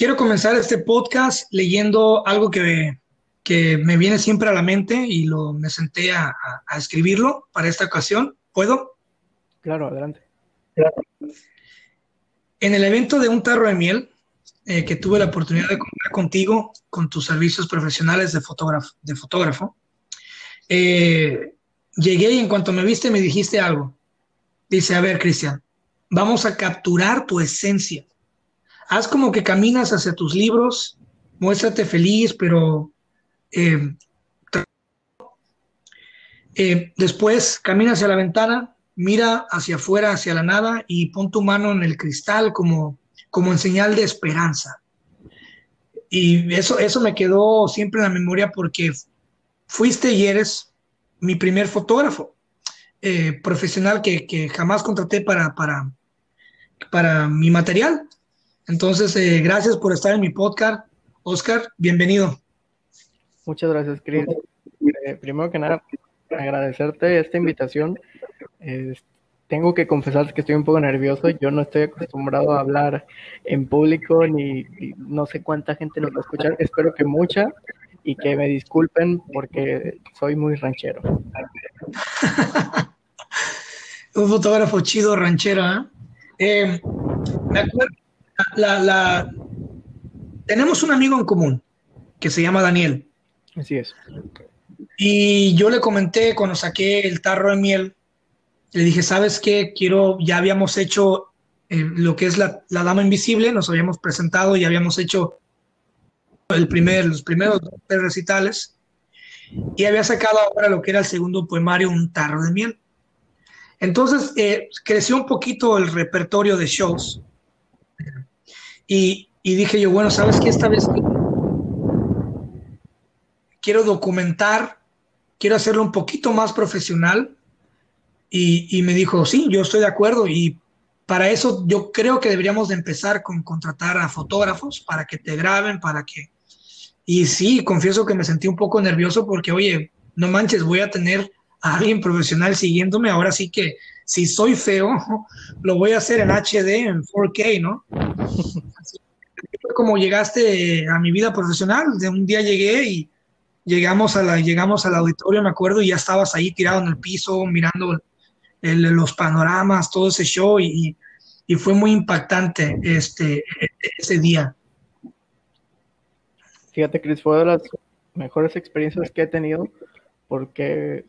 quiero comenzar este podcast leyendo algo que, que me viene siempre a la mente y lo, me senté a, a escribirlo para esta ocasión. ¿Puedo? Claro, adelante. En el evento de Un Tarro de Miel, eh, que tuve la oportunidad de contar contigo, con tus servicios profesionales de fotógrafo, de fotógrafo eh, llegué y en cuanto me viste me dijiste algo. Dice, a ver, Cristian, vamos a capturar tu esencia. Haz como que caminas hacia tus libros, muéstrate feliz, pero eh, después camina hacia la ventana, mira hacia afuera, hacia la nada y pon tu mano en el cristal como, como en señal de esperanza. Y eso, eso me quedó siempre en la memoria porque fuiste y eres mi primer fotógrafo eh, profesional que, jamás contraté para, para, para mi material. Entonces, eh, gracias por estar en mi podcast. Oscar, bienvenido. Muchas gracias, Chris. Eh, primero que nada, agradecerte esta invitación tengo que confesar que estoy un poco nervioso. Yo no estoy acostumbrado a hablar en público ni, no sé cuánta gente nos va a escuchar. Espero que mucha y que me disculpen porque soy muy ranchero. un fotógrafo chido ranchero, ¿eh? eh me acuerdo, la, tenemos un amigo en común que se llama Daniel. Así es. Y yo le comenté cuando saqué el tarro de miel le dije, ¿sabes qué? Quiero, ya habíamos hecho eh, lo que es la, Dama Invisible, nos habíamos presentado y habíamos hecho el primer, los primeros recitales y había sacado ahora lo que era el segundo poemario, Un tarro de miel. Entonces eh, creció un poquito el repertorio de shows y, y dije yo, bueno, ¿sabes qué? Esta vez quiero documentar, quiero hacerlo un poquito más profesional y, me dijo, sí, yo estoy de acuerdo y para eso yo creo que deberíamos de empezar con contratar a fotógrafos para que te graben, para que... Y sí, confieso que me sentí un poco nervioso porque, oye, no manches, voy a tener a alguien profesional siguiéndome, ahora sí que si soy feo, lo voy a hacer en HD, en 4K, ¿no? Así como llegaste a mi vida profesional, de un día llegué y llegamos, a la, llegamos al auditorio, me acuerdo, y ya estabas ahí tirado en el piso mirando los panoramas, todo ese show y, fue muy impactante este, ese día. Fíjate, Chris, fue de las mejores experiencias que he tenido porque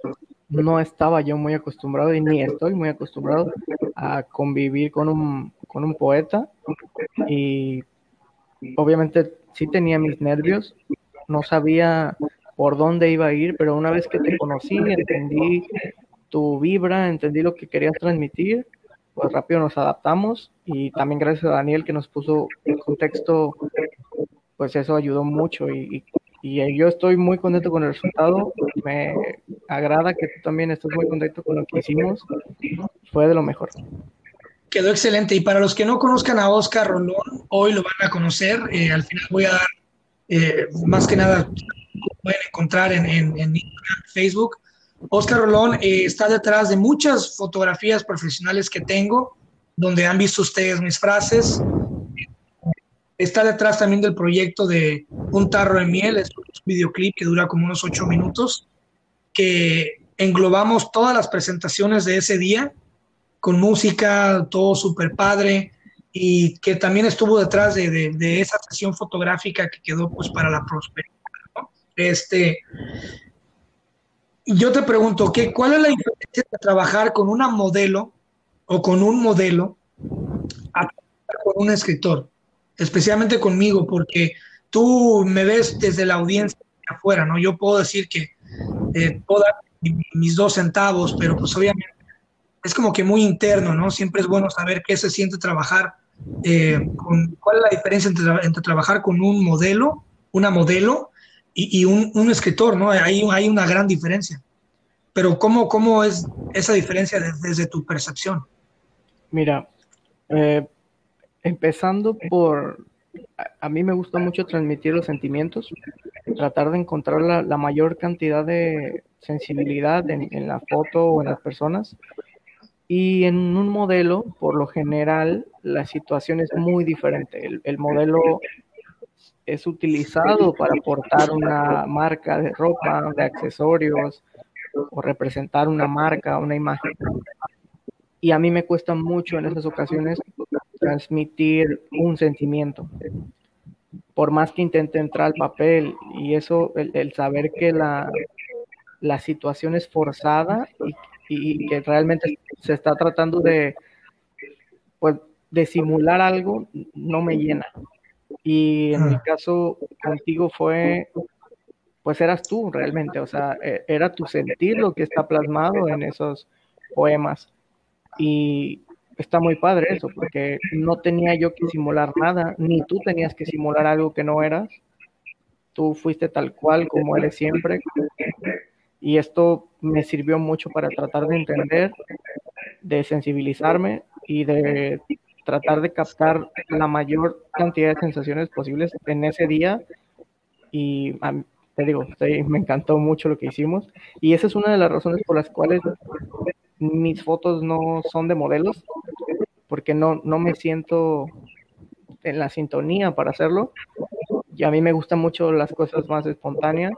no estaba yo muy acostumbrado y ni estoy muy acostumbrado a convivir con un, con un poeta y obviamente sí tenía mis nervios, no sabía por dónde iba a ir, pero una vez que te conocí, entendí tu vibra, entendí lo que querías transmitir, pues rápido nos adaptamos y también gracias a Daniel que nos puso el contexto, pues eso ayudó mucho y, yo estoy muy contento con el resultado, me agrada que tú también estés muy contento con lo que hicimos, fue de lo mejor. Quedó excelente. Y para los que no conozcan a Oscar Rolón, hoy lo van a conocer, eh, al final voy a dar eh, más que nada, pueden encontrar en, en, en Facebook, Oscar Rolón eh, está detrás de muchas fotografías profesionales que tengo, donde han visto ustedes mis frases. Está detrás también del proyecto de Un tarro de miel, es un videoclip que dura como unos ocho minutos, que englobamos todas las presentaciones de ese día, con música, todo súper padre, y que también estuvo detrás de, esa sesión fotográfica que quedó pues para la prosperidad. Este, yo te pregunto, ¿qué, ¿cuál es la diferencia de trabajar con una modelo o con un modelo a con un escritor? Especialmente conmigo, porque tú me ves desde la audiencia de afuera, ¿no? Yo puedo decir que eh, puedo dar mis dos centavos, pero pues obviamente es como que muy interno, ¿no? Siempre es bueno saber qué se siente trabajar, eh, con, cuál es la diferencia entre, entre trabajar con un modelo, una modelo, y, un, escritor, ¿no? Hay, hay una gran diferencia. Pero ¿cómo, cómo es esa diferencia desde, tu percepción? Mira, eh, empezando por, a, mí me gusta mucho transmitir los sentimientos, tratar de encontrar la, mayor cantidad de sensibilidad en, la foto o en las personas. Y en un modelo, por lo general, la situación es muy diferente. El, el modelo es utilizado para portar una marca de ropa, de accesorios o representar una marca, una imagen. Y a mí me cuesta mucho en esas ocasiones transmitir un sentimiento. Por más que intente entrar al papel y eso, el, saber que la, la, situación es forzada y, y, que realmente se está tratando de, pues, de simular algo, no me llena. Y en mi ah. caso contigo fue, pues eras tú realmente, o sea, e, era tu sentir lo que está plasmado en esos poemas. Y está muy padre eso, porque no tenía yo que simular nada, ni tú tenías que simular algo que no eras. Tú fuiste tal cual como eres siempre. Y esto me sirvió mucho para tratar de entender, de sensibilizarme y de tratar de captar la mayor cantidad de sensaciones posibles en ese día. Y te digo, me encantó mucho lo que hicimos. Y esa es una de las razones por las cuales mis fotos no son de modelos, porque no, no me siento en la sintonía para hacerlo. Y a mí me gustan mucho las cosas más espontáneas,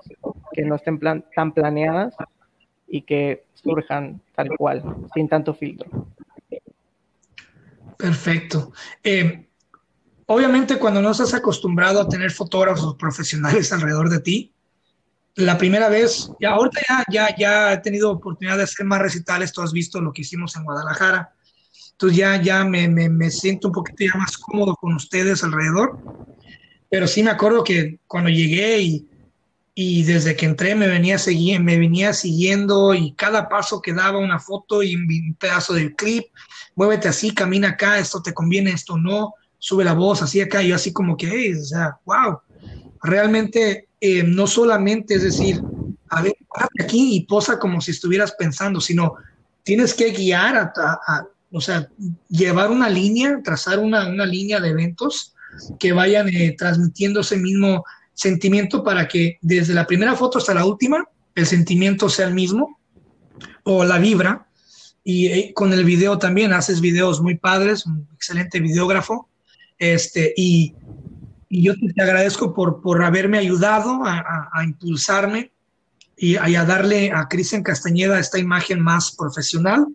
que no estén tan planeadas y que surjan tal cual, sin tanto filtro. Perfecto. Eh, obviamente cuando no estás acostumbrado a tener fotógrafos profesionales alrededor de ti, la primera vez, ya ahorita ya, ya, ya he tenido oportunidad de hacer más recitales, tú has visto lo que hicimos en Guadalajara, entonces ya, ya me, me, me siento un poquito ya más cómodo con ustedes alrededor, pero sí me acuerdo que cuando llegué y y desde que entré me venía, me venía siguiendo y cada paso que daba una foto y un pedazo del clip, muévete así, camina acá, esto te conviene, esto no, sube la voz así acá, y yo así como que, o sea, wow, realmente eh, no solamente es decir, a ver, aquí y posa como si estuvieras pensando, sino tienes que guiar, a, o sea, llevar una línea, trazar una, una línea de eventos que vayan eh, transmitiendo ese mismo sentimiento para que desde la primera foto hasta la última el sentimiento sea el mismo o la vibra. Y eh, con el video también haces videos muy padres, un excelente videógrafo. Este, y, yo te, agradezco por, por haberme ayudado a, impulsarme y a, darle a Cristian Castañeda esta imagen más profesional.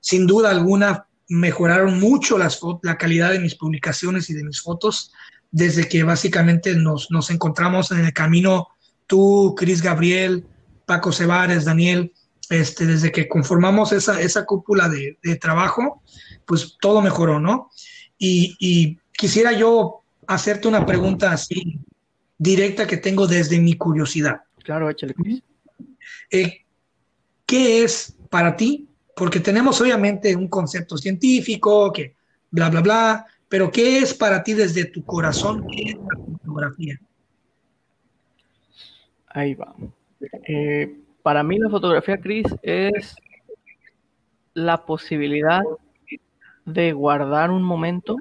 Sin duda alguna, mejoraron mucho la calidad de mis publicaciones y de mis fotos desde que básicamente nos, nos encontramos en el camino tú, Cris Gabriel, Paco Cebares, Daniel, este, desde que conformamos esa, esa cúpula de, de trabajo, pues todo mejoró, ¿no? Y, y, quisiera yo hacerte una pregunta así directa que tengo desde mi curiosidad. Claro, échale, Cris. Eh, ¿Qué es para ti? Porque tenemos obviamente un concepto científico, que bla, bla, bla, pero ¿qué es para ti desde tu corazón? ¿Qué es la fotografía? Ahí va. Eh, para mí la fotografía, Cris, es la posibilidad de guardar un momento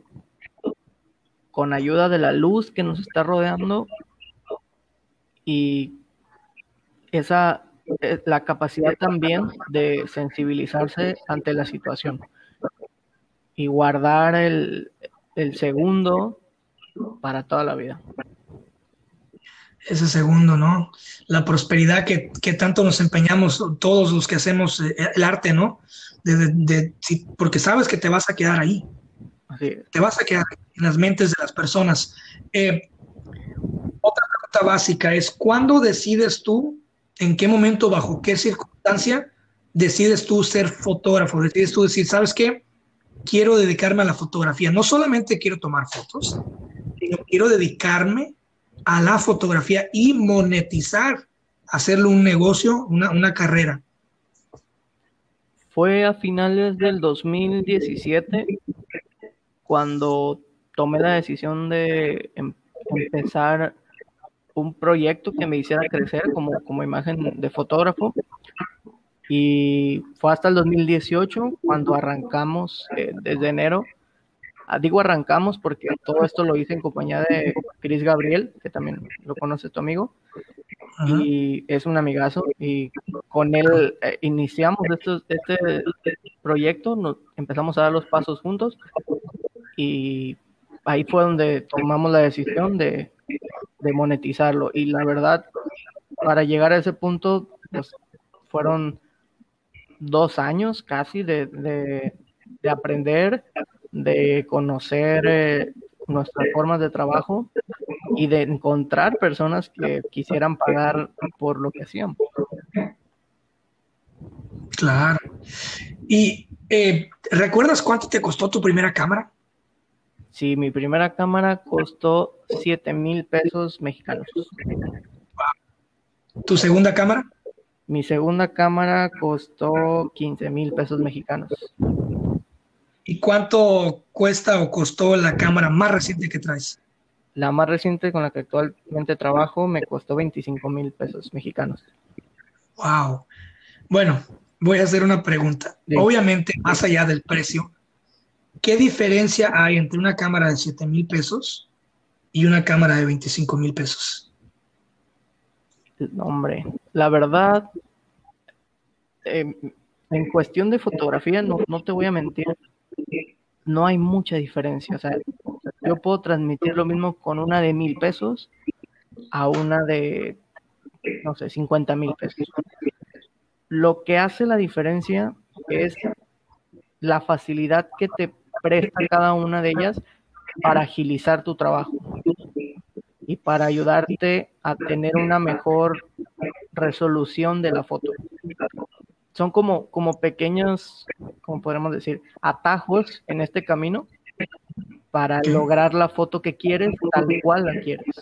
con ayuda de la luz que nos está rodeando y esa eh, la capacidad también de sensibilizarse ante la situación y guardar el, el segundo para toda la vida. Ese segundo, ¿no? La prosperidad que, tanto nos empeñamos todos los que hacemos eh, el arte, ¿no? De, porque sabes que te vas a quedar ahí. Te vas a quedar en las mentes de las personas. Eh, otra pregunta básica es, ¿cuándo decides tú, en qué momento, bajo qué circunstancia, decides tú ser fotógrafo? Decides tú decir, ¿sabes qué? Quiero dedicarme a la fotografía. No solamente quiero tomar fotos, sino quiero dedicarme a la fotografía y monetizar, hacerlo un negocio, una, carrera. Fue a finales del 2017 cuando tomé la decisión de em, empezar un proyecto que me hiciera crecer como, como imagen de fotógrafo y fue hasta el 2018 cuando arrancamos eh, desde enero. Ah, digo arrancamos porque todo esto lo hice en compañía de Chris Gabriel, que también lo conoce tu amigo, y es un amigazo. Y con él eh, iniciamos este proyecto, nos empezamos a dar los pasos juntos y ahí fue donde tomamos la decisión de de monetizarlo. Y la verdad, para llegar a ese punto, pues fueron dos años casi de, de, aprender, de conocer eh, nuestras formas de trabajo y de encontrar personas que quisieran pagar por lo que hacíamos. Claro. ¿Y eh, recuerdas cuánto te costó tu primera cámara? Sí, mi primera cámara costó 7 mil pesos mexicanos. ¿Tu segunda cámara? Mi segunda cámara costó 15 mil pesos mexicanos. ¿Y cuánto cuesta o costó la cámara más reciente que traes? La más reciente con la que actualmente trabajo me costó 25 mil pesos mexicanos. Wow. Bueno, voy a hacer una pregunta. Obviamente, más allá del precio, ¿qué diferencia hay entre una cámara de 7 mil pesos y una cámara de 25 mil pesos? Hombre, la verdad, em, en cuestión de fotografía, no, no te voy a mentir, no hay mucha diferencia. O sea, yo puedo transmitir lo mismo con una de mil pesos a una de, no sé, 50 mil pesos. Lo que hace la diferencia es la facilidad que te presta cada una de ellas para agilizar tu trabajo y para ayudarte a tener una mejor resolución de la foto. Son como, como pequeños, como podemos decir, atajos en este camino para lograr la foto que quieres tal cual la quieres.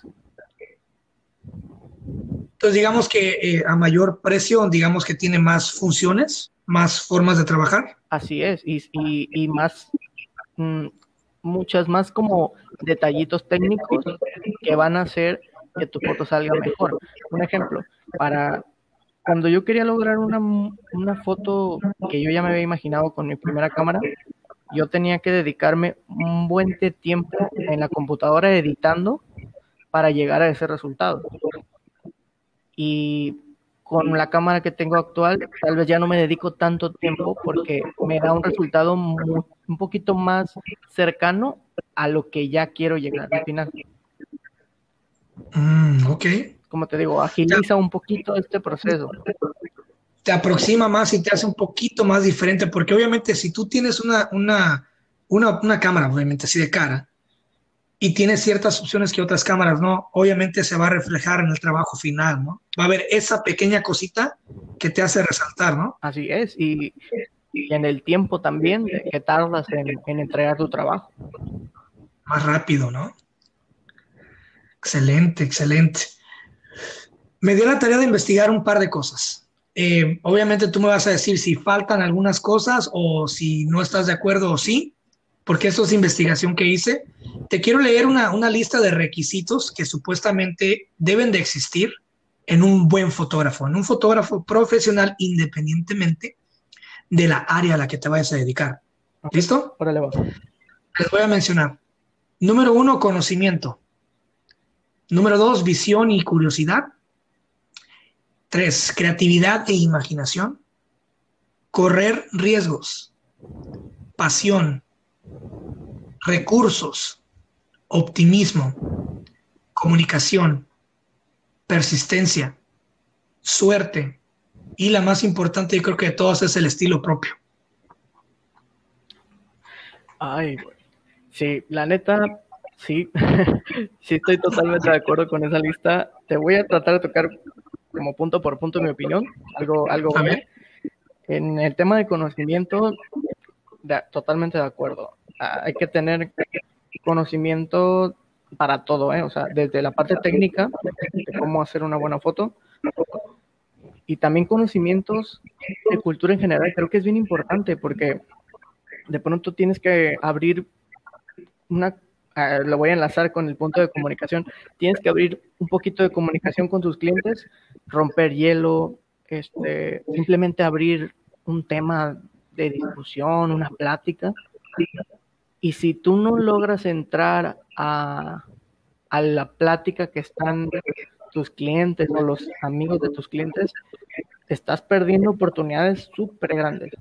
Entonces, digamos que eh, a mayor precio, digamos que tiene más funciones, más formas de trabajar. Así es, y, y, más, mm, muchas más como detallitos técnicos que van a hacer que tu foto salga mejor. Un ejemplo, para cuando yo quería lograr una, una foto que yo ya me había imaginado con mi primera cámara, yo tenía que dedicarme un buen tiempo en la computadora editando para llegar a ese resultado y con la cámara que tengo actual tal vez ya no me dedico tanto tiempo porque me da un resultado un poquito más cercano a lo que ya quiero llegar al final. Mm, ok. Como te digo, agiliza un poquito este proceso. Te aproxima más y te hace un poquito más diferente porque obviamente si tú tienes una, una, una, una cámara, obviamente así de cara, y tiene ciertas opciones que otras cámaras no, obviamente se va a reflejar en el trabajo final, ¿no? Va a haber esa pequeña cosita que te hace resaltar, ¿no? Así es, y, en el tiempo también que tardas en, entregar tu trabajo. Más rápido, ¿no? Excelente, excelente. Me dio la tarea de investigar un par de cosas. Eh, obviamente tú me vas a decir si faltan algunas cosas o si no estás de acuerdo o sí, porque esto es investigación que hice te quiero leer una, lista de requisitos que supuestamente deben de existir en un buen fotógrafo, en un fotógrafo profesional independientemente de la área a la que te vayas a dedicar. ¿Listo? Órale, va. Les voy a mencionar. Número uno, conocimiento. Número dos, visión y curiosidad. Tres, creatividad e imaginación. Correr riesgos. Pasión. Recursos optimismo, comunicación, persistencia, suerte y la más importante, yo creo que de todas es el estilo propio. Ay, sí, la neta, sí, sí estoy totalmente de acuerdo con esa lista. Te voy a tratar de tocar como punto por punto mi opinión, algo, algo En el tema de conocimiento, totalmente de acuerdo. Ah, hay que tener conocimiento para todo, ¿eh? o sea, desde la parte técnica de cómo hacer una buena foto y también conocimientos de cultura en general. Creo que es bien importante porque de pronto tienes que abrir una, ah, lo voy a enlazar con el punto de comunicación, tienes que abrir un poquito de comunicación con tus clientes, romper hielo, este, simplemente abrir un tema de discusión, una plática y si tú no logras entrar a, la plática que están tus clientes o los amigos de tus clientes, estás perdiendo oportunidades súper grandes.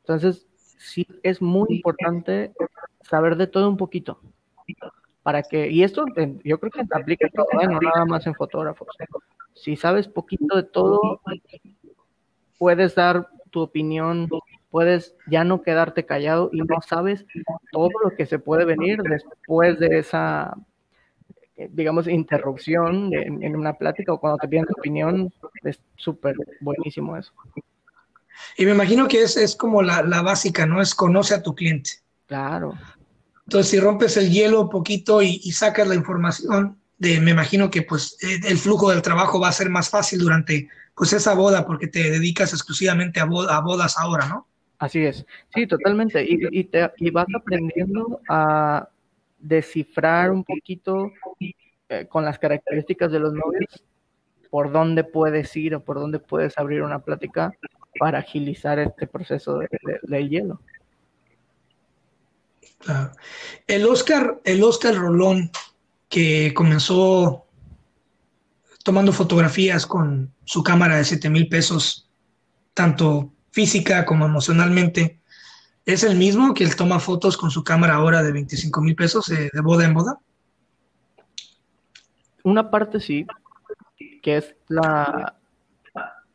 Entonces, sí es muy importante saber de todo un poquito. para que, y esto yo creo que se aplica todo, ¿eh? no nada más en fotógrafos. Si sabes poquito de todo, puedes dar tu opinión, puedes ya no quedarte callado y no sabes todo lo que se puede venir después de esa, digamos, interrupción en, una plática o cuando te piden tu opinión, es súper buenísimo eso. Y me imagino que es, es como la, la, básica, ¿no? Es conoce a tu cliente. Claro. Entonces, si rompes el hielo un poquito y, y sacas la información, de, me imagino que pues eh, el flujo del trabajo va a ser más fácil durante pues esa boda porque te dedicas exclusivamente a, a bodas ahora, ¿no? Así es, sí, totalmente. Y, y, te, y vas aprendiendo a descifrar un poquito eh, con las características de los novios por dónde puedes ir o por dónde puedes abrir una plática para agilizar este proceso de, de, hielo. El Oscar, el Oscar Rolón, que comenzó tomando fotografías con su cámara de 7 mil pesos, tanto física como emocionalmente, ¿es el mismo que él toma fotos con su cámara ahora de 25 mil pesos de, boda en boda? Una parte sí, que es la,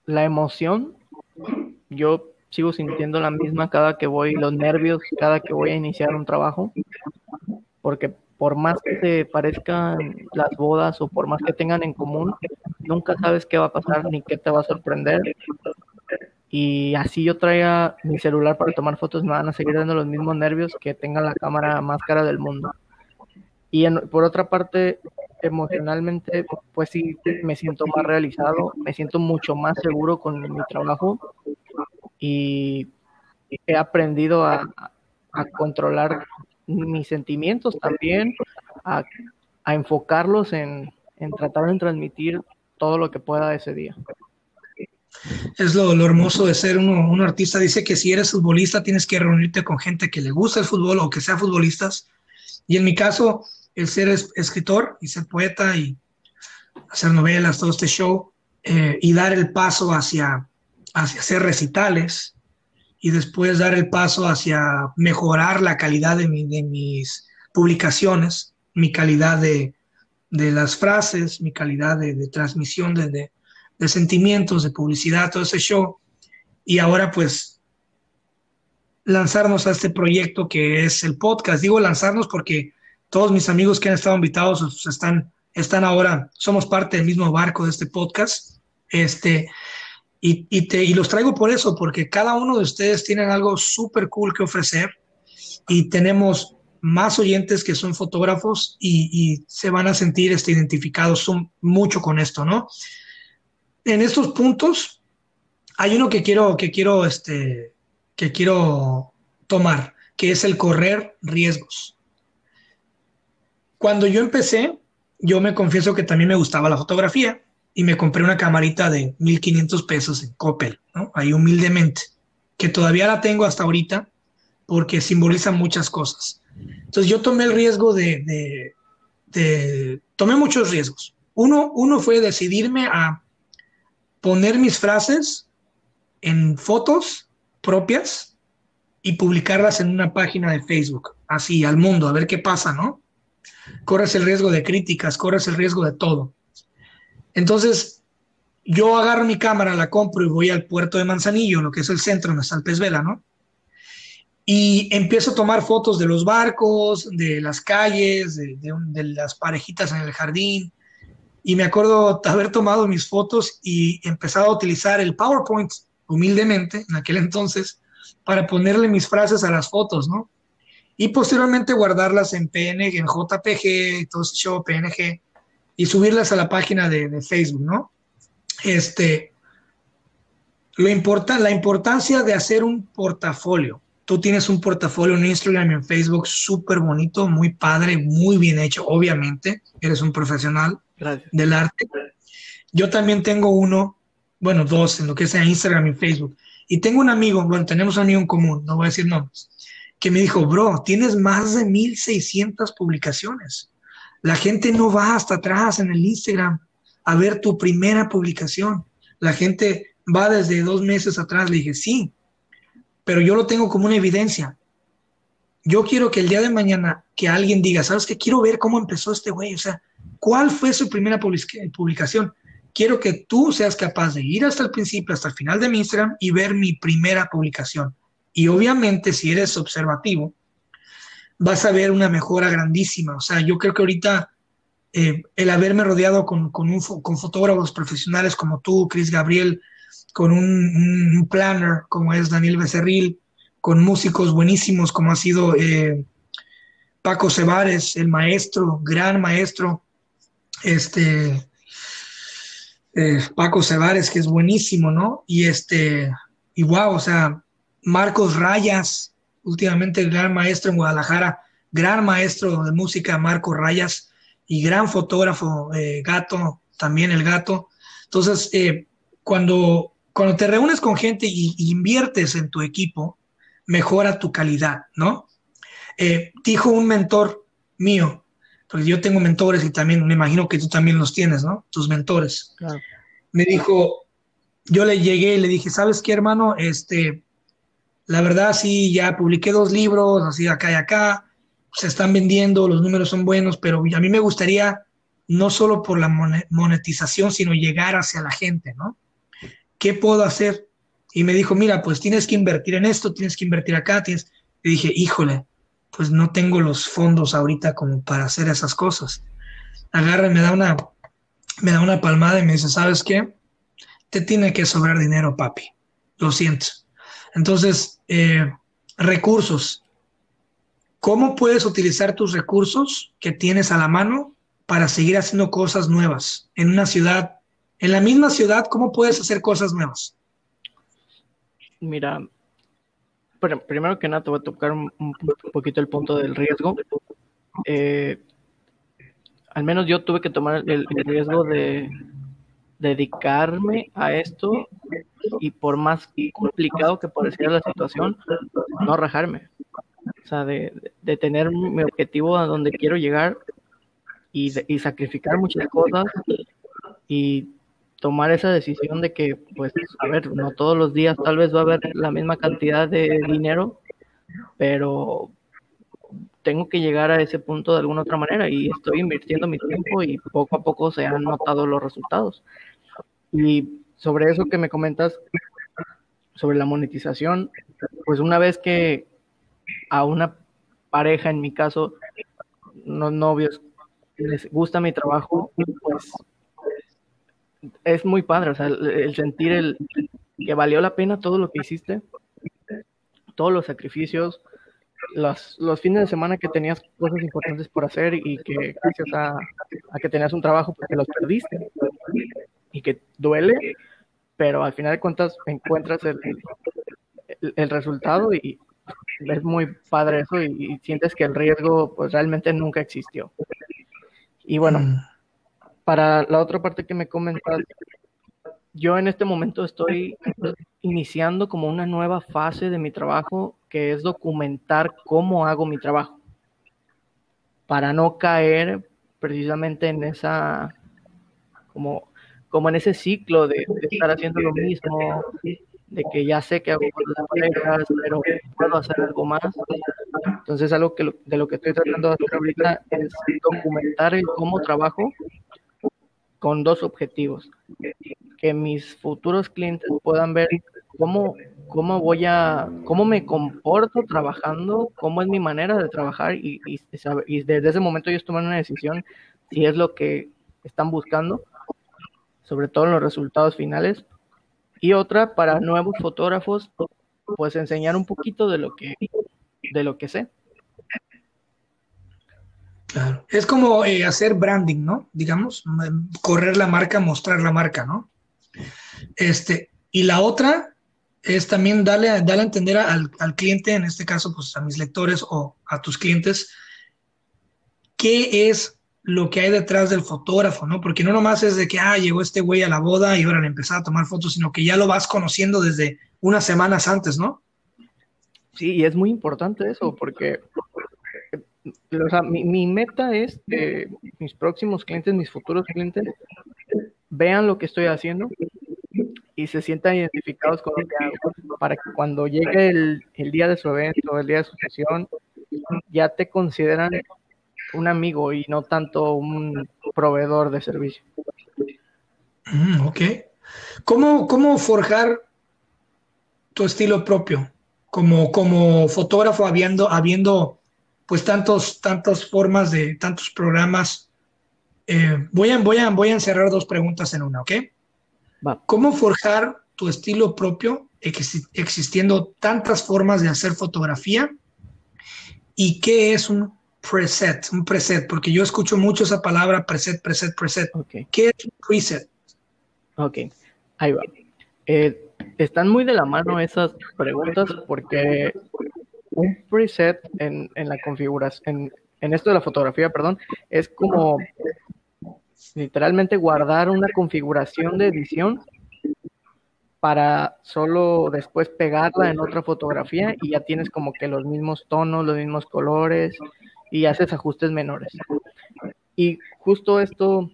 la emoción. Yo sigo sintiendo la misma cada que voy, los nervios, cada que voy a iniciar un trabajo, porque por más que te parezcan las bodas o por más que tengan en común, nunca sabes qué va a pasar ni qué te va a sorprender. Y así yo traiga mi celular para tomar fotos, me van a seguir dando los mismos nervios que tenga la cámara más cara del mundo. Y por otra parte, emocionalmente, pues sí, me siento más realizado, me siento mucho más seguro con mi trabajo y he aprendido a, a controlar mis sentimientos también, a, enfocarlos en, tratar de transmitir todo lo que pueda ese día. Es lo, hermoso de ser uno, un artista. Dice que si eres futbolista tienes que reunirte con gente que le gusta el fútbol o que sea futbolistas. Y en mi caso, el ser escritor y ser poeta y hacer novelas, todo este show, eh, y dar el paso hacia, hacia hacer recitales, y después dar el paso hacia mejorar la calidad de, mis publicaciones, mi calidad de, las frases, mi calidad de, transmisión de, sentimientos, de publicidad, todo ese show. Y ahora pues lanzarnos a este proyecto que es el podcast. Digo lanzarnos porque todos mis amigos que han estado invitados pues, están, están ahora, somos parte del mismo barco de este podcast. Este, y, te, y los traigo por eso, porque cada uno de ustedes tiene algo súper cool que ofrecer y tenemos más oyentes que son fotógrafos y, se van a sentir este, identificados son mucho con esto, ¿no? En estos puntos hay uno que quiero, que quiero, este, que quiero tomar, que es el correr riesgos. Cuando yo empecé, yo me confieso que también me gustaba la fotografía y me compré una camarita de 1500 pesos en Coppel, ¿no? Ahí humildemente, que todavía la tengo hasta ahorita porque simboliza muchas cosas. Entonces yo tomé el riesgo de, de, tomé muchos riesgos. Uno, uno fue decidirme a poner mis frases en fotos propias y publicarlas en una página de Facebook, así al mundo, a ver qué pasa, ¿no? Corres el riesgo de críticas, corres el riesgo de todo. Entonces, yo agarro mi cámara, la compro y voy al puerto de Manzanillo, lo que es el centro donde está el pez vela, ¿no? Y empiezo a tomar fotos de los barcos, de las calles, de, las parejitas en el jardín. Y me acuerdo haber tomado mis fotos y empezado a utilizar el PowerPoint humildemente en aquel entonces para ponerle mis frases a las fotos, ¿no? Y posteriormente guardarlas en PNG, en JPG, todo ese show PNG y subirlas a la página de, Facebook, ¿no? Este, lo importa, la importancia de hacer un portafolio. Tú tienes un portafolio en Instagram y en Facebook súper bonito, muy padre, muy bien hecho, obviamente. Eres un profesional del arte. Yo también tengo uno, bueno, dos, en lo que sea Instagram y Facebook. Y tengo un amigo, bueno, tenemos un amigo en común, no voy a decir nombres, que me dijo, bro, tienes más de 1600 publicaciones. La gente no va hasta atrás en el Instagram a ver tu primera publicación. La gente va desde dos meses atrás. Le dije, sí, pero yo lo tengo como una evidencia. yo quiero que el día de mañana que alguien diga, ¿sabes qué? Quiero ver cómo empezó este güey, o sea, ¿cuál fue su primera publicación? Quiero que tú seas capaz de ir hasta el principio, hasta el final de mi Instagram y ver mi primera publicación. Y obviamente, si eres observativo, vas a ver una mejora grandísima. O sea, yo creo que ahorita eh, el haberme rodeado con, con, con, fotógrafos profesionales como tú, Chris Gabriel, con un, planner como es Daniel Becerril, con músicos buenísimos como ha sido eh, Paco Cebares, el maestro, gran maestro, este eh, Paco Cebares, que es buenísimo, ¿no? Y este, y wow, o sea, Marcos Rayas, últimamente el gran maestro en Guadalajara, gran maestro de música, Marcos Rayas, y gran fotógrafo, eh, Gato, también el Gato. Entonces, cuando, cuando te reúnes con gente y, inviertes en tu equipo, mejora tu calidad, ¿no? Eh, dijo un mentor mío, porque yo tengo mentores y también me imagino que tú también los tienes, ¿no? Tus mentores. Me dijo, yo le llegué y le dije, ¿sabes qué, hermano? Este, la verdad sí, ya publiqué dos libros, así acá y acá, se están vendiendo, los números son buenos, pero a mí me gustaría no solo por la monetización, sino llegar hacia la gente, ¿no? ¿Qué puedo hacer? Y me dijo, mira, pues tienes que invertir en esto, tienes que invertir acá, tienes... Y dije, híjole, pues no tengo los fondos ahorita como para hacer esas cosas. Agarra y me da una, me da una palmada y me dice, ¿sabes qué? Te tiene que sobrar dinero, papi. Lo siento. Entonces, eh, recursos. ¿Cómo puedes utilizar tus recursos que tienes a la mano para seguir haciendo cosas nuevas en una ciudad, en la misma ciudad, cómo puedes hacer cosas nuevas? Mira, primero que nada te voy a tocar un, poquito el punto del riesgo. Eh, al menos yo tuve que tomar el, riesgo de dedicarme a esto y por más complicado que pareciera la situación, no rajarme. O sea, de, tener mi objetivo a donde quiero llegar y, y sacrificar muchas cosas y tomar esa decisión de que, pues, a ver, no todos los días tal vez va a haber la misma cantidad de dinero, pero tengo que llegar a ese punto de alguna otra manera y estoy invirtiendo mi tiempo y poco a poco se han notado los resultados. Y sobre eso que me comentas, sobre la monetización, pues una vez que a una pareja, en mi caso, unos novios, les gusta mi trabajo, pues es muy padre, o sea, el, sentir el, que valió la pena todo lo que hiciste, todos los sacrificios, los, los fines de semana que tenías cosas importantes por hacer y que gracias a, a que tenías un trabajo porque los perdiste y que duele, pero al final de cuentas encuentras el, el, resultado y es muy padre eso y, sientes que el riesgo pues realmente nunca existió. Y bueno, mm. Para la otra parte que me comentas, yo en este momento estoy iniciando como una nueva fase de mi trabajo que es documentar cómo hago mi trabajo para no caer precisamente en esa como como en ese ciclo de, estar haciendo lo mismo, de que ya sé que hago cosas parejas, pero puedo hacer algo más. Entonces, algo que de lo que estoy tratando de hacer ahorita es documentar el cómo trabajo con dos objetivos. Que mis futuros clientes puedan ver cómo, cómo voy a, cómo me comporto trabajando, cómo es mi manera de trabajar y, y, y desde ese momento ellos toman una decisión si es lo que están buscando sobre todo en los resultados finales. Y otra para nuevos fotógrafos, pues enseñar un poquito de lo que, de lo que sé. Claro. Es como eh, hacer branding, ¿no? Digamos, correr la marca, mostrar la marca, ¿no? Este, y la otra es también darle, darle a entender al, al, cliente, en este caso, pues a mis lectores o a tus clientes, qué es lo que hay detrás del fotógrafo, ¿no? Porque no nomás es de que, ah, llegó este güey a la boda y ahora le empezó a tomar fotos, sino que ya lo vas conociendo desde unas semanas antes, ¿no? Sí, y es muy importante eso, porque mi, meta es que mis próximos clientes, mis futuros clientes, vean lo que estoy haciendo y se sientan identificados con lo que hago, para que cuando llegue el, el día de su evento, el día de su sesión, ya te consideran un amigo y no tanto un proveedor de servicio. Mm, ok. ¿Cómo, ¿Cómo forjar tu estilo propio? Como, como fotógrafo, habiendo, habiendo pues tantos, tantas formas de tantos programas. Eh, voy, a, voy, a, voy a encerrar dos preguntas en una, ¿ok? ¿Cómo forjar tu estilo propio existiendo tantas formas de hacer fotografía? ¿Y qué es un preset? Un preset, porque yo escucho mucho esa palabra preset, preset, preset. ¿Qué es un preset? Ok, ahí va. Eh, están muy de la mano esas preguntas porque un preset en, la configuración, en, esto de la fotografía, perdón, es como literalmente guardar una configuración de edición para solo después pegarla en otra fotografía y ya tienes como que los mismos tonos, los mismos colores y haces ajustes menores. Y justo esto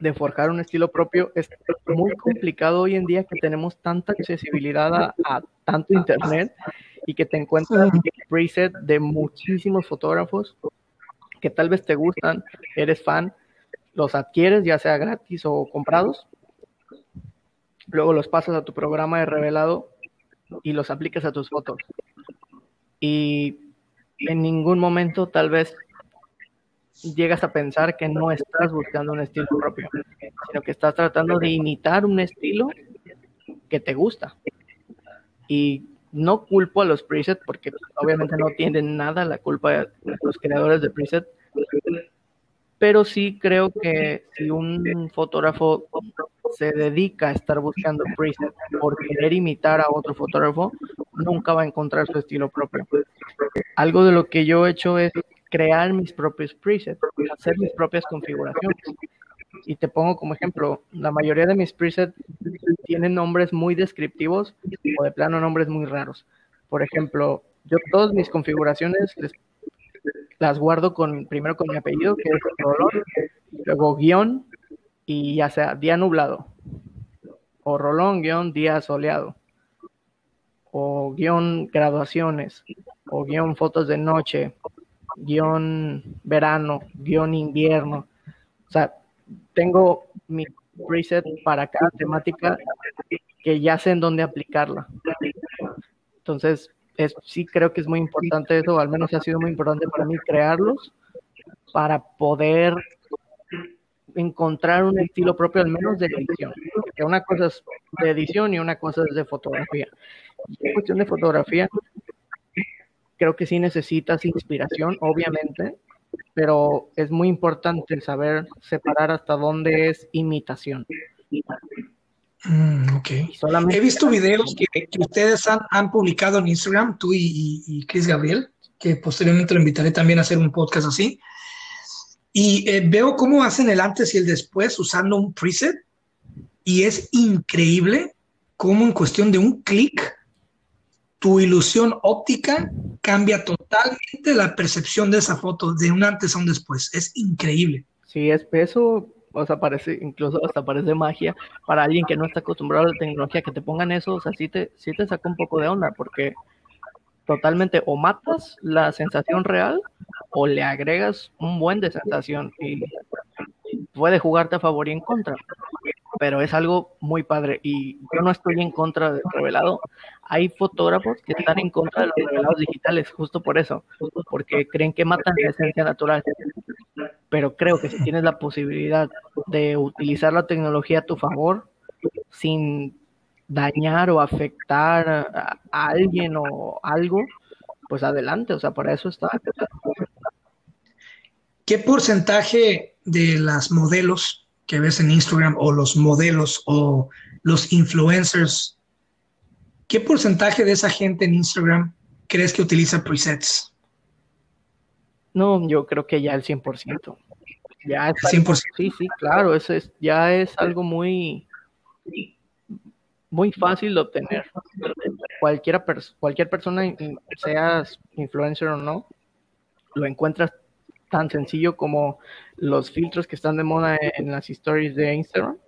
de forjar un estilo propio es muy complicado hoy en día que tenemos tanta accesibilidad a, tanto internet y que te encuentras preset de muchísimos fotógrafos que tal vez te gustan, eres fan, los adquieres ya sea gratis o comprados, luego los pasas a tu programa de revelado y los aplicas a tus fotos. Y en ningún momento tal vez llegas a pensar que no estás buscando un estilo propio, sino que estás tratando de imitar un estilo que te gusta. Y no culpo a los presets porque obviamente no tienen nada la culpa de los creadores de preset, pero sí creo que si un fotógrafo se dedica a estar buscando preset por querer imitar a otro fotógrafo, nunca va a encontrar su estilo propio. Algo de lo que yo he hecho es crear mis propios presets, hacer mis propias configuraciones. Y te pongo como ejemplo, la mayoría de mis presets tienen nombres muy descriptivos o de plano nombres muy raros. Por ejemplo, yo todas mis configuraciones las guardo con primero con mi apellido, que es Rolón, luego guion y ya sea día nublado, o Rolón guion día soleado, o guion graduaciones, o guion fotos de noche, guion verano, guion invierno. O sea, tengo mi preset para cada temática que ya sé en dónde aplicarla. Entonces, es, sí creo que es muy importante eso, al menos ha sido muy importante para mí crearlos para poder encontrar un estilo propio, al menos de edición. Que una cosa es de edición y una cosa es de fotografía. Cuestión de fotografía, creo que sí necesitas inspiración, obviamente, pero es muy importante saber separar hasta dónde es imitación. Mm, He visto videos que, ustedes han, publicado en Instagram, tú y, Chris Gabriel, que posteriormente lo invitaré también a hacer un podcast así. Y eh, veo cómo hacen el antes y el después usando un preset. Y es increíble cómo en cuestión de un clic tu ilusión óptica cambia totalmente la percepción de esa foto de un antes a un después. Es increíble. Sí, es eso, o sea, parece, incluso hasta parece magia para alguien que no está acostumbrado a la tecnología, que te pongan eso, o sea, sí te, sí te saca un poco de onda, porque totalmente o matas la sensación real o le agregas un buen de sensación y puede jugarte a favor y en contra pero es algo muy padre y yo no estoy en contra del revelado. Hay fotógrafos que están en contra de los revelados digitales justo por eso, porque creen que matan la esencia natural. Pero creo que si tienes la posibilidad de utilizar la tecnología a tu favor sin dañar o afectar a, alguien o algo, pues adelante, o sea, para eso está. ¿Qué porcentaje de las modelos que ves en Instagram o los modelos o los influencers, ¿qué porcentaje de esa gente en Instagram crees que utiliza presets? No, yo creo que ya el 100%. Ya es 100%. sí, sí, claro, eso es, ya es algo muy, muy fácil de obtener. Cualquiera cualquier persona, seas influencer o no, lo encuentras tan sencillo como los filtros que están de moda en las stories de Instagram.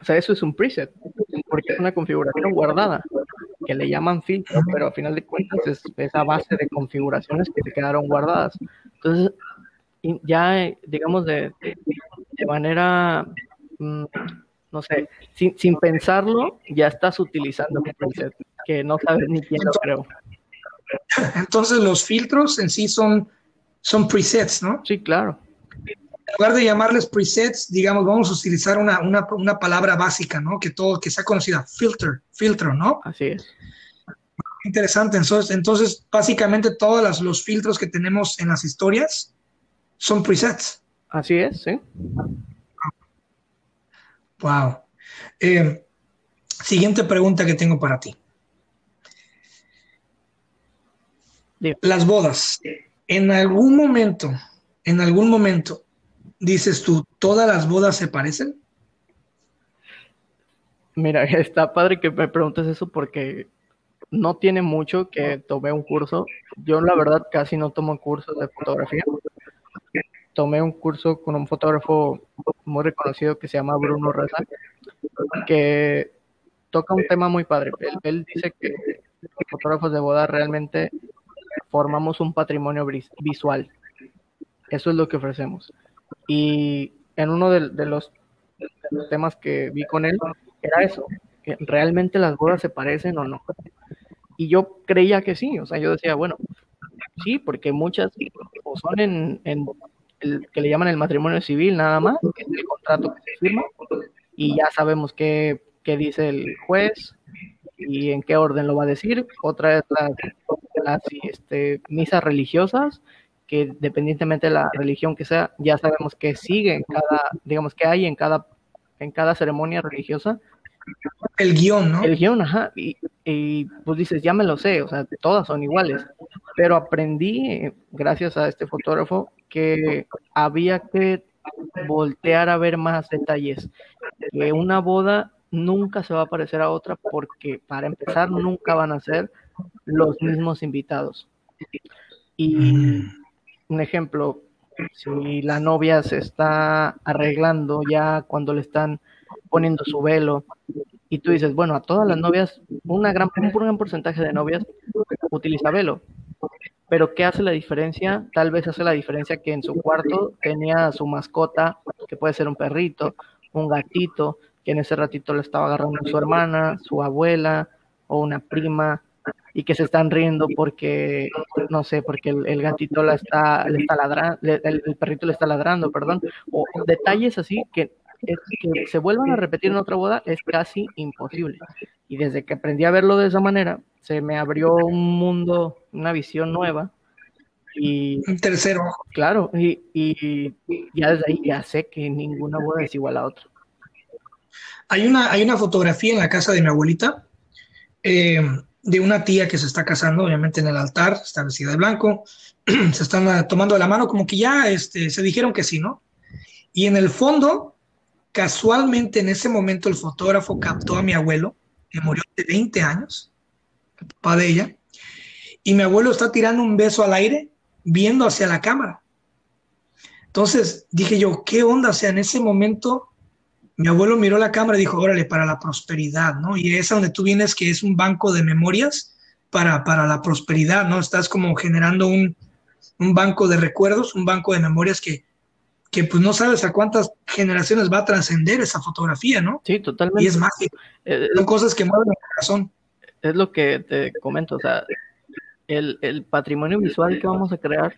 O sea, eso es un preset, porque es una configuración guardada. que le llaman filtro, pero a final de cuentas es esa base de configuraciones que se quedaron guardadas. Entonces, ya, digamos, de, de manera, mm, no sé, sin, sin, pensarlo, ya estás utilizando un preset que no sabes ni quién lo creó. Entonces, los filtros en sí son, son presets, ¿no? Sí, claro en lugar de llamarles presets, digamos, vamos a utilizar una, una, una, palabra básica, ¿no? Que todo, que sea conocida, filter, filtro, ¿no? Así es. Interesante. Entonces, entonces básicamente todos los filtros que tenemos en las historias son presets. Así es, sí. Wow. Eh, siguiente pregunta que tengo para ti. Las bodas. En algún momento, en algún momento, dices tú, ¿todas las bodas se parecen? Mira, está padre que me preguntes eso porque no tiene mucho que tomé un curso. Yo la verdad casi no tomo cursos de fotografía. Tomé un curso con un fotógrafo muy reconocido que se llama Bruno Reza, que toca un tema muy padre. Él, él dice que los fotógrafos de boda realmente formamos un patrimonio visual. Eso es lo que ofrecemos. Y en uno de, los, temas que vi con él era eso, que realmente las bodas se parecen o no. Y yo creía que sí, o sea, yo decía, bueno, sí, porque muchas o son en, en el que le llaman el matrimonio civil nada más, que es el contrato que se firma, y ya sabemos qué, qué dice el juez y en qué orden lo va a decir. Otra es las, las este, misas religiosas que dependientemente de la religión que sea, ya sabemos que sigue en cada, digamos que hay en cada, en cada ceremonia religiosa. El guion, ¿no? El guion, ajá. Y, y pues dices, ya me lo sé, o sea, todas son iguales. Pero aprendí, gracias a este fotógrafo, que había que voltear a ver más detalles. Que una boda nunca se va a parecer a otra porque, para empezar, nunca van a ser los mismos invitados. Y mm un ejemplo, si la novia se está arreglando ya cuando le están poniendo su velo y tú dices, bueno, a todas las novias, una gran, un gran porcentaje de novias utiliza velo. Pero ¿qué hace la diferencia? Tal vez hace la diferencia que en su cuarto tenía su mascota, que puede ser un perrito, un gatito, que en ese ratito le estaba agarrando su hermana, su abuela o una prima, y que se están riendo porque, no sé, porque el, gatito la está, le está ladrando, el, perrito le está ladrando, perdón, o detalles así que, que se vuelvan a repetir en otra boda es casi imposible. Y desde que aprendí a verlo de esa manera, se me abrió un mundo, una visión nueva. Y, un tercero. Claro, y, y, ya desde ahí ya sé que ninguna boda es igual a otra. Hay una, hay una fotografía en la casa de mi abuelita. Eh, de una tía que se está casando, obviamente en el altar, está vestida de blanco, se están ah, tomando la mano, como que ya este, se dijeron que sí, ¿no? Y en el fondo, casualmente en ese momento el fotógrafo captó a mi abuelo, que murió de 20 años, el papá de ella, y mi abuelo está tirando un beso al aire, viendo hacia la cámara. Entonces dije yo, ¿qué onda? O sea, en ese momento mi abuelo miró la cámara y dijo, órale, para la prosperidad, ¿no? Y es donde tú vienes, que es un banco de memorias para, para la prosperidad, ¿no? Estás como generando un, un banco de recuerdos, un banco de memorias que, que pues no sabes a cuántas generaciones va a trascender esa fotografía, ¿no? Sí, totalmente. Y es mágico. Eh, Son cosas que mueven el corazón. Es lo que te comento, o sea, el, el patrimonio visual que vamos a crear,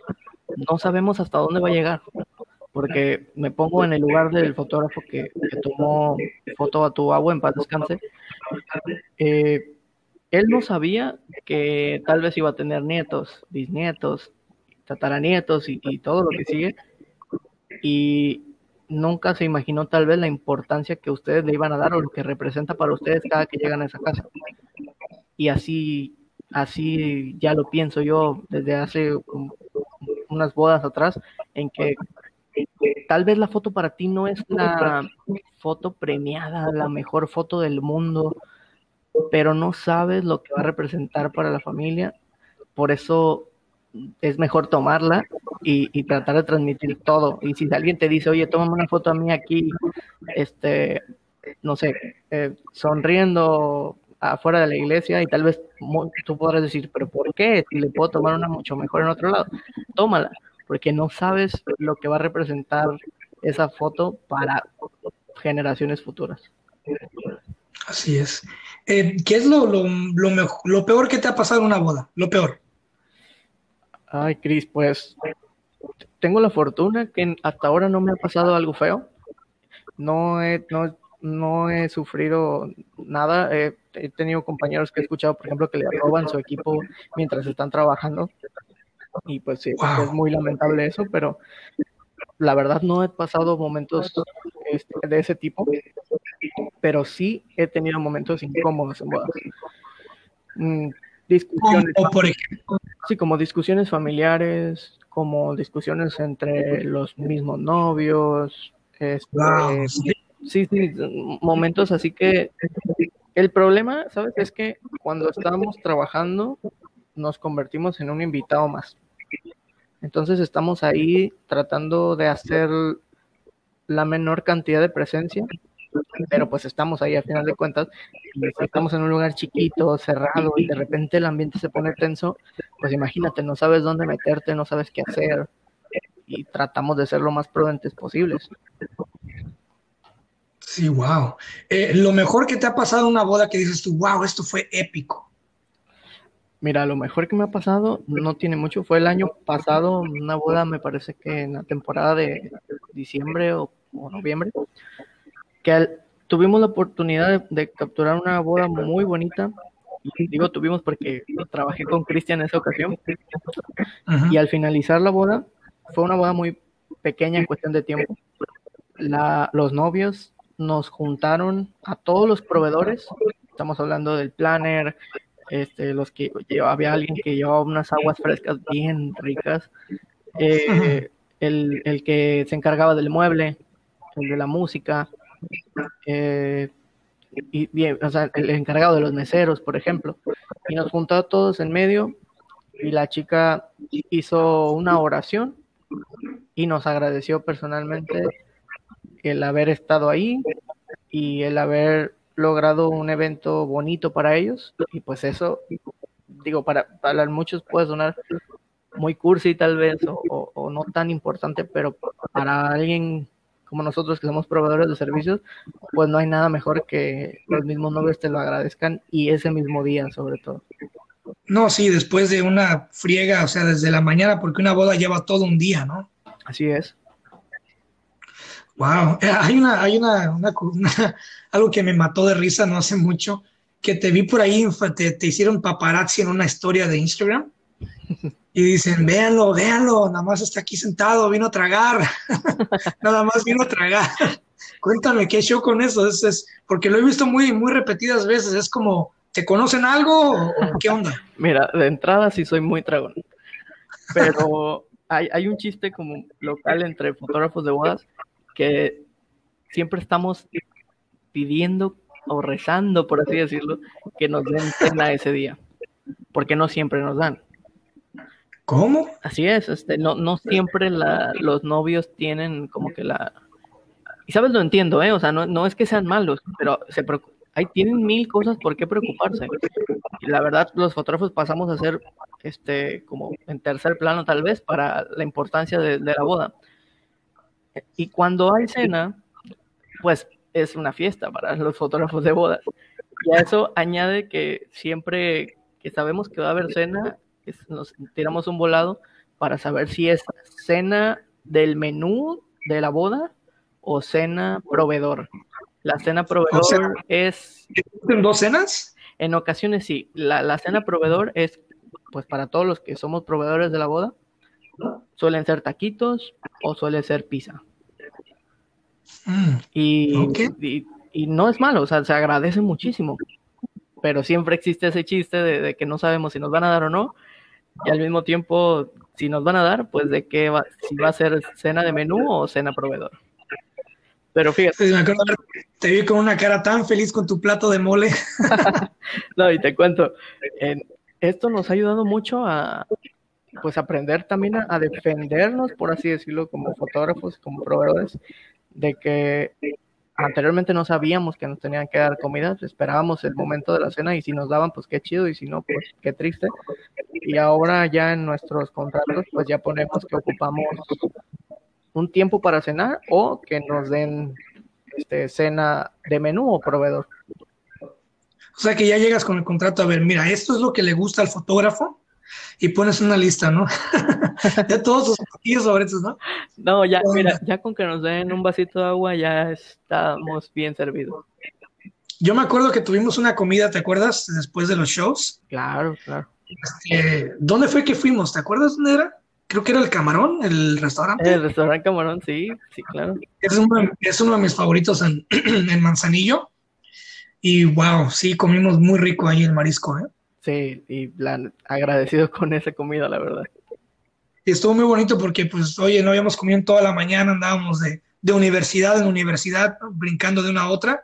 no sabemos hasta dónde va a llegar porque me pongo en el lugar del fotógrafo que, tomó foto a tu agua en paz descanse. Eh, él no sabía que tal vez iba a tener nietos, bisnietos, tataranietos y, y todo lo que sigue. Y nunca se imaginó tal vez la importancia que ustedes le iban a dar o lo que representa para ustedes cada que llegan a esa casa. Y así, así ya lo pienso yo desde hace unas bodas atrás, en que tal vez la foto para ti no es la foto premiada, la mejor foto del mundo, pero no sabes lo que va a representar para la familia. Por eso es mejor tomarla y, tratar de transmitir todo. Y si alguien te dice, oye, tómame una foto a mí aquí, este, no sé, eh, sonriendo afuera de la iglesia y tal vez tú podrás decir, pero ¿por qué? Si le puedo tomar una mucho mejor en otro lado, tómala, porque no sabes lo que va a representar esa foto para generaciones futuras. Así es. Eh, ¿Qué es lo, lo, lo, lo peor que te ha pasado en una boda? Lo peor. Ay, Cris, pues tengo la fortuna que hasta ahora no me ha pasado algo feo. No he, no, no he sufrido nada. he tenido compañeros que he escuchado, por ejemplo, que le roban su equipo mientras están trabajando. Y pues sí, es muy lamentable eso, pero la verdad no he pasado momentos este, de ese tipo, pero sí he tenido momentos incómodos en bodas. Mm, discusiones. por ejemplo. Sí, como discusiones familiares, como discusiones entre los mismos novios. Este, sí, sí, momentos así que el problema, ¿sabes? Es que cuando estamos trabajando nos convertimos en un invitado más. Entonces estamos ahí tratando de hacer la menor cantidad de presencia, pero pues estamos ahí al final de cuentas, y estamos en un lugar chiquito, cerrado, y de repente el ambiente se pone tenso, pues imagínate, no sabes dónde meterte, no sabes qué hacer, y tratamos de ser lo más prudentes posibles. Sí, wow. Eh, lo mejor que te ha pasado una boda que dices tú, wow, esto fue épico. Mira, lo mejor que me ha pasado no tiene mucho. Fue el año pasado, una boda, me parece que en la temporada de diciembre o, noviembre, que tuvimos la oportunidad de, capturar una boda muy bonita. Y digo tuvimos porque trabajé con Cristian en esa ocasión. Y al finalizar la boda, fue una boda muy pequeña en cuestión de tiempo. La, los novios nos juntaron a todos los proveedores. Estamos hablando del planner, este, los que había alguien que llevaba unas aguas frescas bien ricas, eh, el, el, que se encargaba del mueble, el de la música, eh, y bien, o sea, el encargado de los meseros, por ejemplo, y nos juntó a todos en medio y la chica hizo una oración y nos agradeció personalmente el haber estado ahí y el haber logrado un evento bonito para ellos y pues eso, digo, para, para muchos puede sonar muy cursi tal vez o, no tan importante, pero para alguien como nosotros que somos proveedores de servicios, pues no hay nada mejor que los mismos novios te lo agradezcan y ese mismo día sobre todo. No, sí, después de una friega, o sea, desde la mañana, porque una boda lleva todo un día, ¿no? Así es. Wow, eh, hay una, hay una, algo que me mató de risa no hace mucho, que te vi por ahí, te, te hicieron paparazzi en una historia de Instagram y dicen, véanlo, véanlo, nada más está aquí sentado, vino a tragar, nada más vino a tragar. Cuéntame qué show con eso, es, es, porque lo he visto muy, muy repetidas veces, es como, ¿te conocen algo o, qué onda? Mira, de entrada sí soy muy tragón, pero hay, hay un chiste como local entre fotógrafos de bodas que siempre estamos pidiendo o rezando, por así decirlo, que nos den cena ese día, porque no siempre nos dan. ¿Cómo? Así es, este, no, no siempre la, los novios tienen como que la... Y sabes, lo entiendo, ¿eh? O sea, no, no es que sean malos, pero se ahí tienen mil cosas por qué preocuparse. Y la verdad, los fotógrafos pasamos a ser, este, como en tercer plano tal vez, para la importancia de la boda. Y cuando hay cena, pues es una fiesta para los fotógrafos de bodas. Y a eso añade que siempre que sabemos que va a haber cena, nos tiramos un volado para saber si es cena del menú de la boda o cena proveedor. La cena proveedor es... ¿En dos cenas? En ocasiones sí. La, la cena proveedor es, pues para todos los que somos proveedores de la boda, Suelen ser taquitos o suele ser pizza. Mm, y, y, no es malo, o sea, se agradece muchísimo. Pero siempre existe ese chiste de, que no sabemos si nos van a dar o no. Y al mismo tiempo, si nos van a dar, pues de qué va, si va a ser cena de menú o cena proveedor. Pero fíjate. te vi con una cara tan feliz con tu plato de mole. no, y te cuento, esto nos ha ayudado mucho a, pues aprender también a, defendernos, por así decirlo, como fotógrafos, como proveedores, de que anteriormente no sabíamos que nos tenían que dar comida, esperábamos el momento de la cena y si nos daban, pues qué chido y si no, pues qué triste. Y ahora ya en nuestros contratos, pues ya ponemos que ocupamos un tiempo para cenar o que nos den este, cena de menú o proveedor. O sea que ya llegas con el contrato a ver, mira, esto es lo que le gusta al fotógrafo y pones una lista, ¿no? de todos sus sobre favoritos, ¿no? No, ya, mira, ya con que nos den un vasito de agua ya estamos bien servidos. Yo me acuerdo que tuvimos una comida, ¿te acuerdas? Después de los shows. Claro, claro. Este, ¿Dónde fue que fuimos? ¿Te acuerdas dónde era? Creo que era el Camarón, el restaurante. El restaurante Camarón, sí, sí, claro. Es uno, es uno de mis favoritos en, en Manzanillo. Y wow, sí, comimos muy rico ahí el marisco, ¿eh? Sí, y agradecido con esa comida, la verdad. Y estuvo muy bonito porque, pues, oye, no habíamos comido toda la mañana, andábamos de, de universidad en universidad, brincando de una a otra.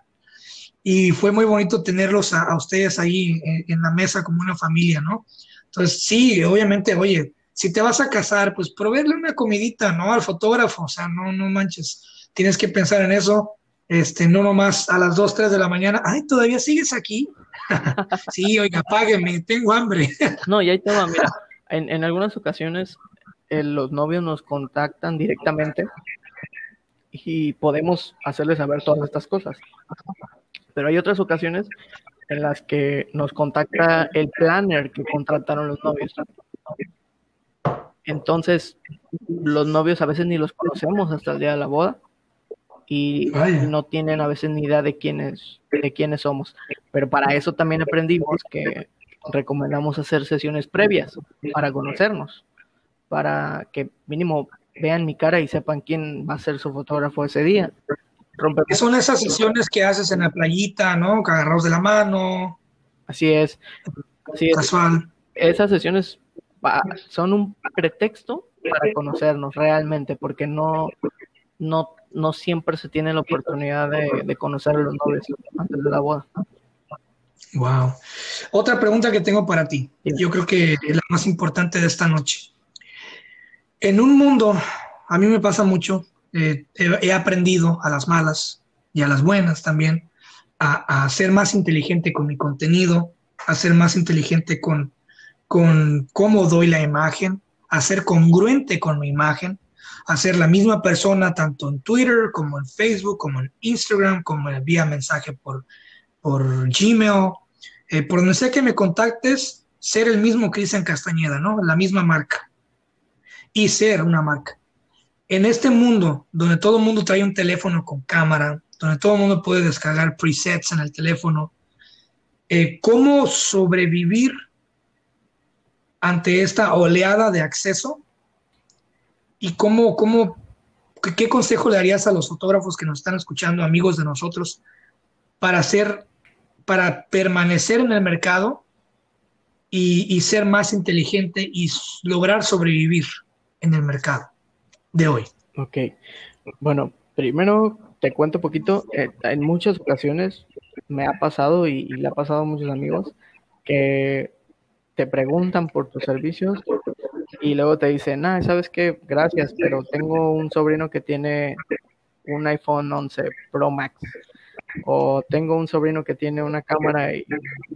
Y fue muy bonito tenerlos a, ustedes ahí en, en, la mesa como una familia, ¿no? Entonces, sí, obviamente, oye, si te vas a casar, pues proveerle una comidita, ¿no? Al fotógrafo, o sea, no, no manches, tienes que pensar en eso, este, no nomás a las 2, 3 de la mañana, ay, ¿todavía sigues aquí? sí, oiga, págueme, tengo hambre. no, y ahí te va, mira, en, en algunas ocasiones eh, los novios nos contactan directamente y podemos hacerles saber todas estas cosas. Pero hay otras ocasiones en las que nos contacta el planner que contrataron los novios. Entonces, los novios a veces ni los conocemos hasta el día de la boda y no tienen a veces ni idea de quiénes, de quiénes somos. Pero para eso también aprendimos que recomendamos hacer sesiones previas para conocernos para que mínimo vean mi cara y sepan quién va a ser su fotógrafo ese día. Rompe son esas sesiones que haces en la playita, ¿no? Agarrados de la mano. Así es. Así es. Casual. Esas sesiones son un pretexto para conocernos realmente, porque no, no, no siempre se tiene la oportunidad de, de conocer a los novios antes de la boda. Wow. Otra pregunta que tengo para ti. Yo creo que es la más importante de esta noche. En un mundo, a mí me pasa mucho, eh, he, aprendido a las malas y a las buenas también a, ser más inteligente con mi contenido, a ser más inteligente con, con cómo doy la imagen, a ser congruente con mi imagen, a ser la misma persona tanto en Twitter como en Facebook, como en Instagram, como en vía mensaje por, por Gmail, eh, por donde sea que me contactes, ser el mismo Cristian Castañeda, ¿no? La misma marca y ser una marca. En este mundo donde todo el mundo trae un teléfono con cámara, donde todo el mundo puede descargar presets en el teléfono, eh, ¿cómo sobrevivir ante esta oleada de acceso? ¿Y cómo, cómo, qué consejo le darías a los fotógrafos que nos están escuchando, amigos de nosotros, para hacer, para permanecer en el mercado y, y ser más inteligente y lograr sobrevivir? en el mercado de hoy? Ok, bueno, primero te cuento un poquito, eh, en muchas ocasiones me ha pasado y, le ha pasado a muchos amigos que te preguntan por tus servicios y luego te dicen, ah, sabes qué, gracias, pero tengo un sobrino que tiene un iPhone 11 Pro Max o tengo un sobrino que tiene una cámara y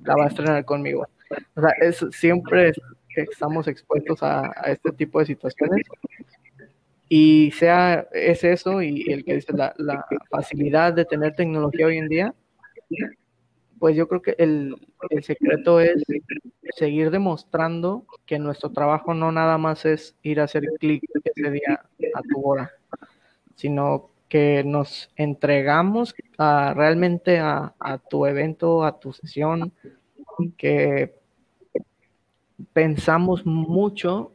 la va a estrenar conmigo. O sea, es, siempre estamos expuestos a, este tipo de situaciones. Y sea, es eso y el que dice la, facilidad de tener tecnología hoy en día, pues yo creo que el, el secreto es seguir demostrando que nuestro trabajo no nada más es ir a hacer clic ese día a tu boda, sino que nos entregamos realmente a, a, tu evento, a tu sesión, que pensamos mucho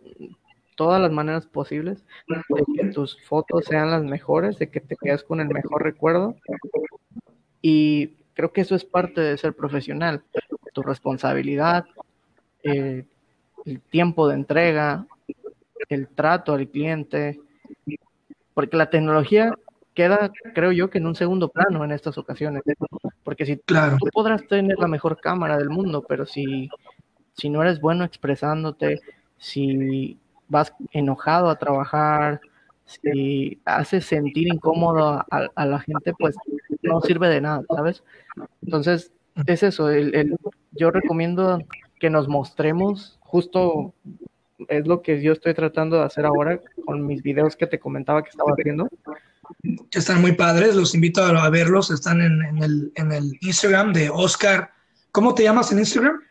todas las maneras posibles de que tus fotos sean las mejores, de que te quedes con el mejor recuerdo. Y creo que eso es parte de ser profesional, tu responsabilidad, eh, el tiempo de entrega, el trato al cliente, porque la tecnología queda, creo yo, que en un segundo plano en estas ocasiones. Porque si claro. tú podrás tener la mejor cámara del mundo, pero si si no eres bueno expresándote, si vas enojado a trabajar, si hace sentir incómodo a, la gente, pues no sirve de nada, ¿sabes? Entonces, es eso, el, yo recomiendo que nos mostremos, justo es lo que yo estoy tratando de hacer ahora con mis videos que te comentaba que estaba haciendo. Están muy padres, los invito a, verlos, están en, el, en el Instagram de Oscar. ¿Cómo te llamas en Instagram?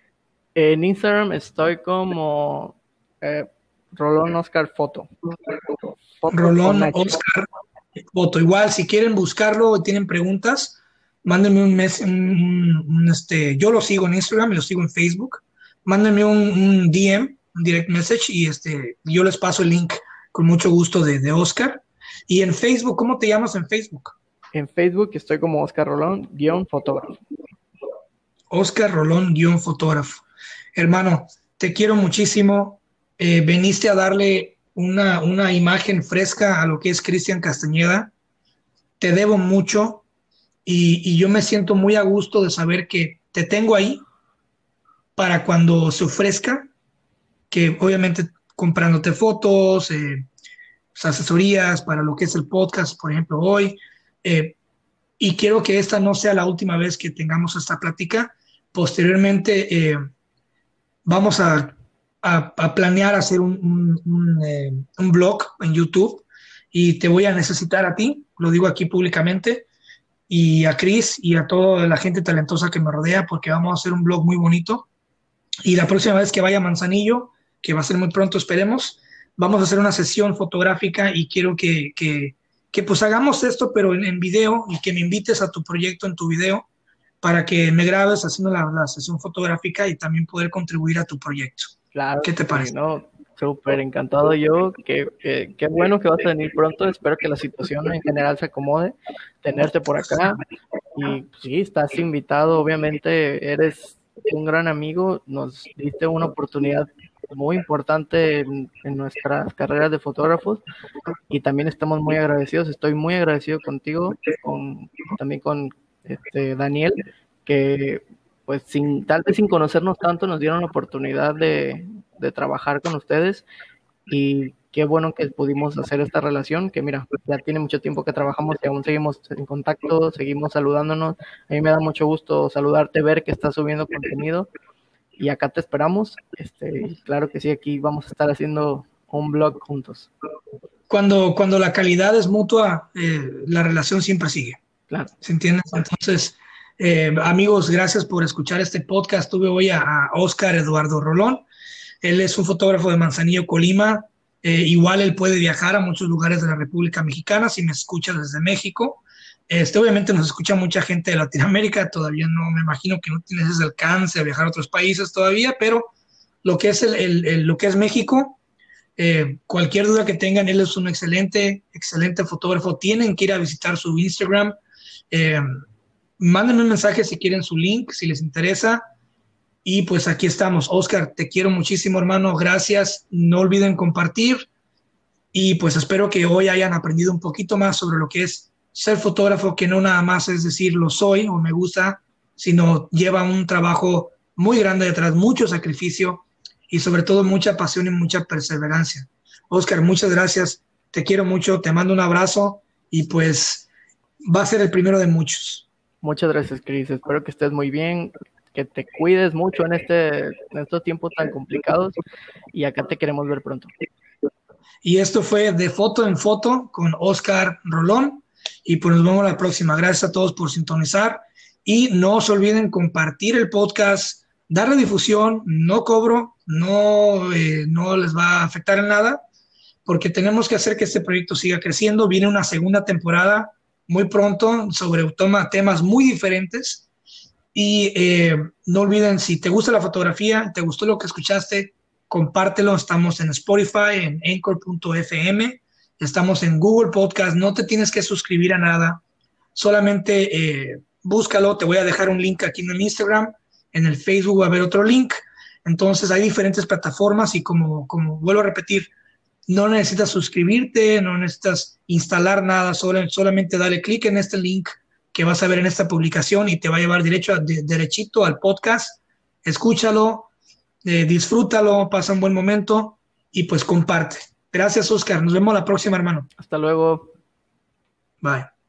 En Instagram estoy como eh, Rolón Oscar Foto. Rolón Oscar Foto. Igual, si quieren buscarlo y tienen preguntas, mándenme un mes, un, este, yo lo sigo en Instagram y lo sigo en Facebook. Mándenme un, DM, un direct message y este, yo les paso el link con mucho gusto de, de Oscar. Y en Facebook, ¿cómo te llamas en Facebook? En Facebook estoy como Oscar Rolón, guion fotógrafo. Oscar Rolón, guion fotógrafo. Hermano, te quiero muchísimo. Eh, veniste a darle una, una imagen fresca a lo que es Cristian Castañeda. Te debo mucho y, yo me siento muy a gusto de saber que te tengo ahí para cuando se ofrezca, que obviamente comprándote fotos, eh, pues, asesorías para lo que es el podcast, por ejemplo, hoy. Eh, y quiero que esta no sea la última vez que tengamos esta plática. Posteriormente, vamos a, planear hacer un, eh, un, blog en YouTube y te voy a necesitar a ti, lo digo aquí públicamente, y a Chris y a toda la gente talentosa que me rodea, porque vamos a hacer un blog muy bonito. Y la próxima vez que vaya a Manzanillo, que va a ser muy pronto, esperemos, vamos a hacer una sesión fotográfica y quiero que, que, que pues hagamos esto, pero en, en, video y que me invites a tu proyecto en tu video para que me grabes haciendo la, sesión fotográfica y también poder contribuir a tu proyecto. Claro. ¿Qué te parece? No, súper encantado yo. Qué que, bueno que vas a venir pronto. Espero que la situación en general se acomode. Tenerte por acá. Y pues, sí, estás invitado. Obviamente eres un gran amigo. Nos diste una oportunidad muy importante en, en, nuestras carreras de fotógrafos y también estamos muy agradecidos. Estoy muy agradecido contigo, con, también con este, Daniel, que pues sin, tal vez sin conocernos tanto nos dieron la oportunidad de, trabajar con ustedes y qué bueno que pudimos hacer esta relación, que mira, ya tiene mucho tiempo que trabajamos y aún seguimos en contacto, seguimos saludándonos. A mí me da mucho gusto saludarte, ver que estás subiendo contenido y acá te esperamos. Este, claro que sí, aquí vamos a estar haciendo un blog juntos. Cuando, cuando la calidad es mutua, eh, la relación siempre sigue. Claro. ¿Se entiende? Entonces, eh, amigos, gracias por escuchar este podcast. Tuve hoy a, Oscar Eduardo Rolón. Él es un fotógrafo de Manzanillo, Colima. Eh, igual él puede viajar a muchos lugares de la República Mexicana si me escucha desde México. Este, obviamente nos escucha mucha gente de Latinoamérica, todavía no me imagino que no tienes ese alcance a viajar a otros países todavía, pero lo que es, el, lo que es México, eh, cualquier duda que tengan, él es un excelente, excelente fotógrafo. Tienen que ir a visitar su Instagram, mándenme un mensaje si quieren su link, si les interesa. Y pues aquí estamos. Oscar, te quiero muchísimo, hermano. Gracias. No olviden compartir. Y pues espero que hoy hayan aprendido un poquito más sobre lo que es ser fotógrafo, que no nada más es decir lo soy o me gusta, sino lleva un trabajo muy grande detrás, mucho sacrificio y sobre todo mucha pasión y mucha perseverancia. Oscar, muchas gracias. Te quiero mucho. Te mando un abrazo y pues va a ser el primero de muchos. Muchas gracias, Cris. Espero que estés muy bien, que te cuides mucho en, este, en estos tiempos tan complicados y acá te queremos ver pronto. Y esto fue de foto en foto con Oscar Rolón y pues nos vemos la próxima. Gracias a todos por sintonizar y no se olviden compartir el podcast, darle difusión, no cobro, no, eh, no les va a afectar en nada porque tenemos que hacer que este proyecto siga creciendo. Viene una segunda temporada muy pronto sobre temas muy diferentes. Y eh, no olviden, si te gusta la fotografía, te gustó lo que escuchaste, compártelo. Estamos en Spotify, en anchor.fm, estamos en Google Podcast. No te tienes que suscribir a nada, solamente eh, búscalo. Te voy a dejar un link aquí en el Instagram, en el Facebook va a haber otro link. Entonces hay diferentes plataformas y como, como vuelvo a repetir, no necesitas suscribirte, no necesitas instalar nada, solamente dale clic en este link que vas a ver en esta publicación y te va a llevar derecho derechito al podcast. Escúchalo, eh, disfrútalo, pasa un buen momento y pues comparte. Gracias, Oscar. Nos vemos la próxima, hermano. Hasta luego. Bye.